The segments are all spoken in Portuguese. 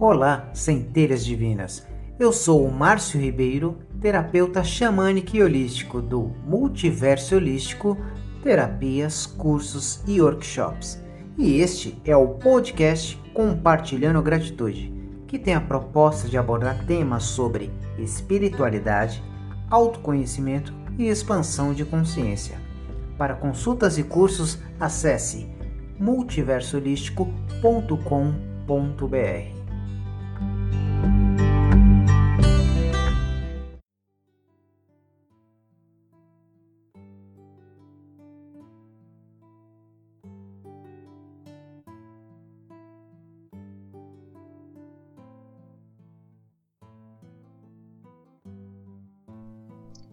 Olá, centelhas divinas. Eu sou o Márcio Ribeiro, terapeuta xamânico e holístico do Multiverso Holístico, terapias, cursos e workshops. E este é o podcast Compartilhando Gratitude, que tem a proposta de abordar temas sobre espiritualidade, autoconhecimento e expansão de consciência. Para consultas e cursos, acesse multiversoholístico.com.br.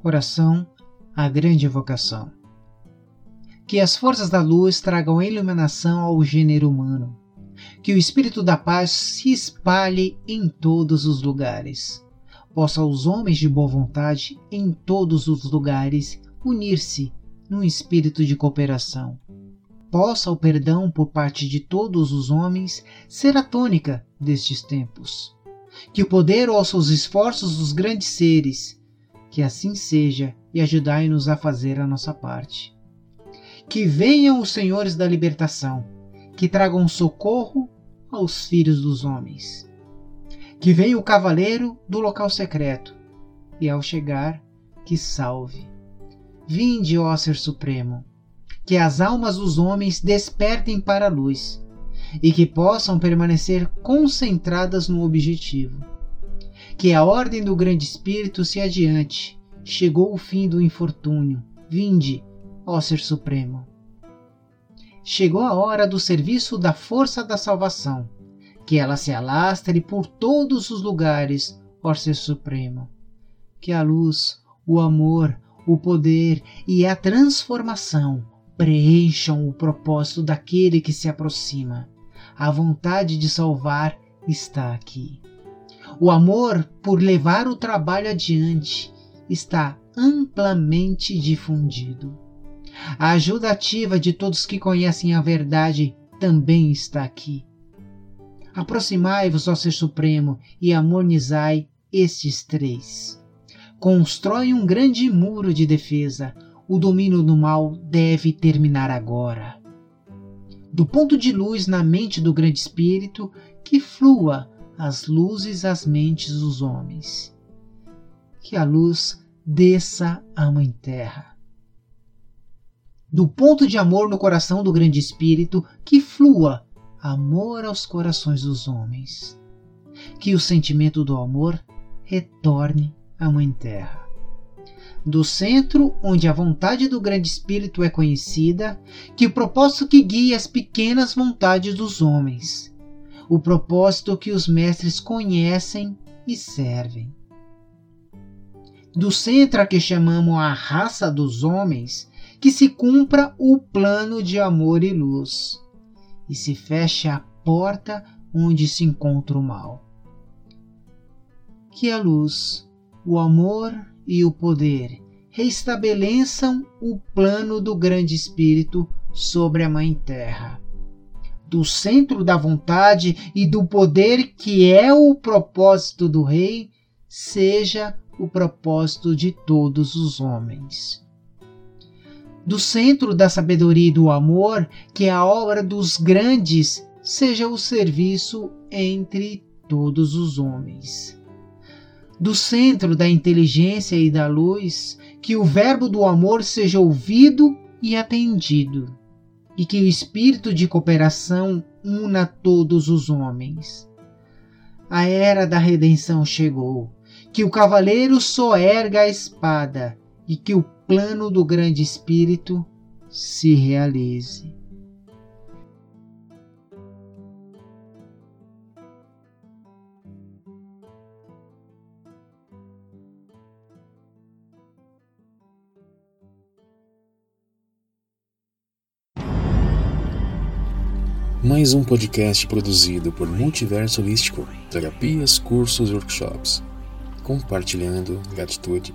Oração à grande vocação. Que as forças da luz tragam iluminação ao gênero humano. Que o espírito da paz se espalhe em todos os lugares. Possa os homens de boa vontade em todos os lugares unir-se num espírito de cooperação. Possa o perdão por parte de todos os homens ser a tônica destes tempos. Que o poder ouça os esforços dos grandes seres que assim seja e ajudai-nos a fazer a nossa parte. Que venham os senhores da libertação, que tragam socorro aos filhos dos homens. Que venha o cavaleiro do local secreto, e ao chegar, que salve. Vinde, ó Ser Supremo, que as almas dos homens despertem para a luz e que possam permanecer concentradas no objetivo que a ordem do grande espírito se adiante. Chegou o fim do infortúnio. Vinde, ó Ser Supremo. Chegou a hora do serviço da força da salvação. Que ela se alastre por todos os lugares, ó Ser Supremo. Que a luz, o amor, o poder e a transformação preencham o propósito daquele que se aproxima. A vontade de salvar está aqui. O amor por levar o trabalho adiante está amplamente difundido. A ajuda ativa de todos que conhecem a verdade também está aqui. Aproximai-vos ao Ser Supremo e harmonizai estes três. Constrói um grande muro de defesa. O domínio do mal deve terminar agora. Do ponto de luz na mente do Grande Espírito, que flua as luzes às mentes dos homens. Que a luz desça à Mãe Terra. Do ponto de amor no coração do Grande Espírito, que flua amor aos corações dos homens. Que o sentimento do amor retorne à Mãe Terra. Do centro, onde a vontade do Grande Espírito é conhecida, que o propósito que guia as pequenas vontades dos homens o propósito que os mestres conhecem e servem. Do centro a que chamamos a raça dos homens, que se cumpra o plano de amor e luz, e se feche a porta onde se encontra o mal. Que a luz, o amor e o poder restabeleçam o plano do Grande Espírito sobre a Mãe Terra do centro da vontade e do poder que é o propósito do Rei, seja o propósito de todos os homens. Do centro da sabedoria e do amor, que é a obra dos grandes, seja o serviço entre todos os homens. Do centro da inteligência e da luz, que o verbo do amor seja ouvido e atendido e que o espírito de cooperação una todos os homens. A era da redenção chegou, que o cavaleiro soerga a espada e que o plano do grande espírito se realize. Mais um podcast produzido por Multiverso Holístico, terapias, cursos e workshops. Compartilhando gratitude.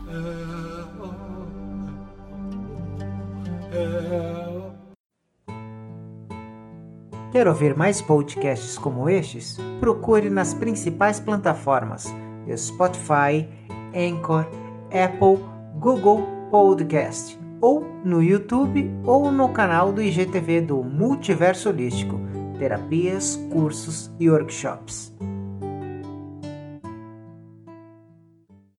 Quer ouvir mais podcasts como estes? Procure nas principais plataformas Spotify, Anchor, Apple, Google Podcast ou no YouTube ou no canal do IGTV do Multiverso Holístico, terapias, cursos e workshops.